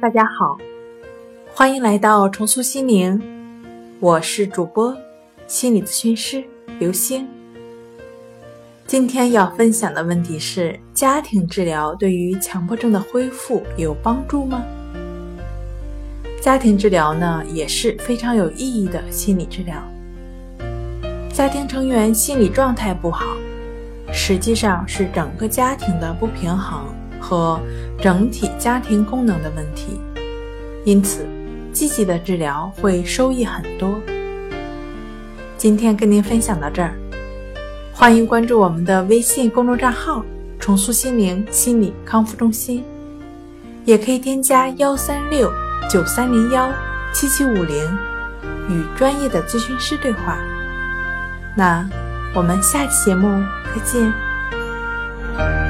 大家好，欢迎来到重塑心灵，我是主播心理咨询师刘星。今天要分享的问题是：家庭治疗对于强迫症的恢复有帮助吗？家庭治疗呢也是非常有意义的心理治疗。家庭成员心理状态不好，实际上是整个家庭的不平衡和整体家庭功能的问题，因此积极的治疗会收益很多。今天跟您分享到这儿。欢迎关注我们的微信公众账号“重塑心灵心理康复中心”，也可以添加幺三六九三零幺七七五零与专业的咨询师对话。那我们下期节目再见。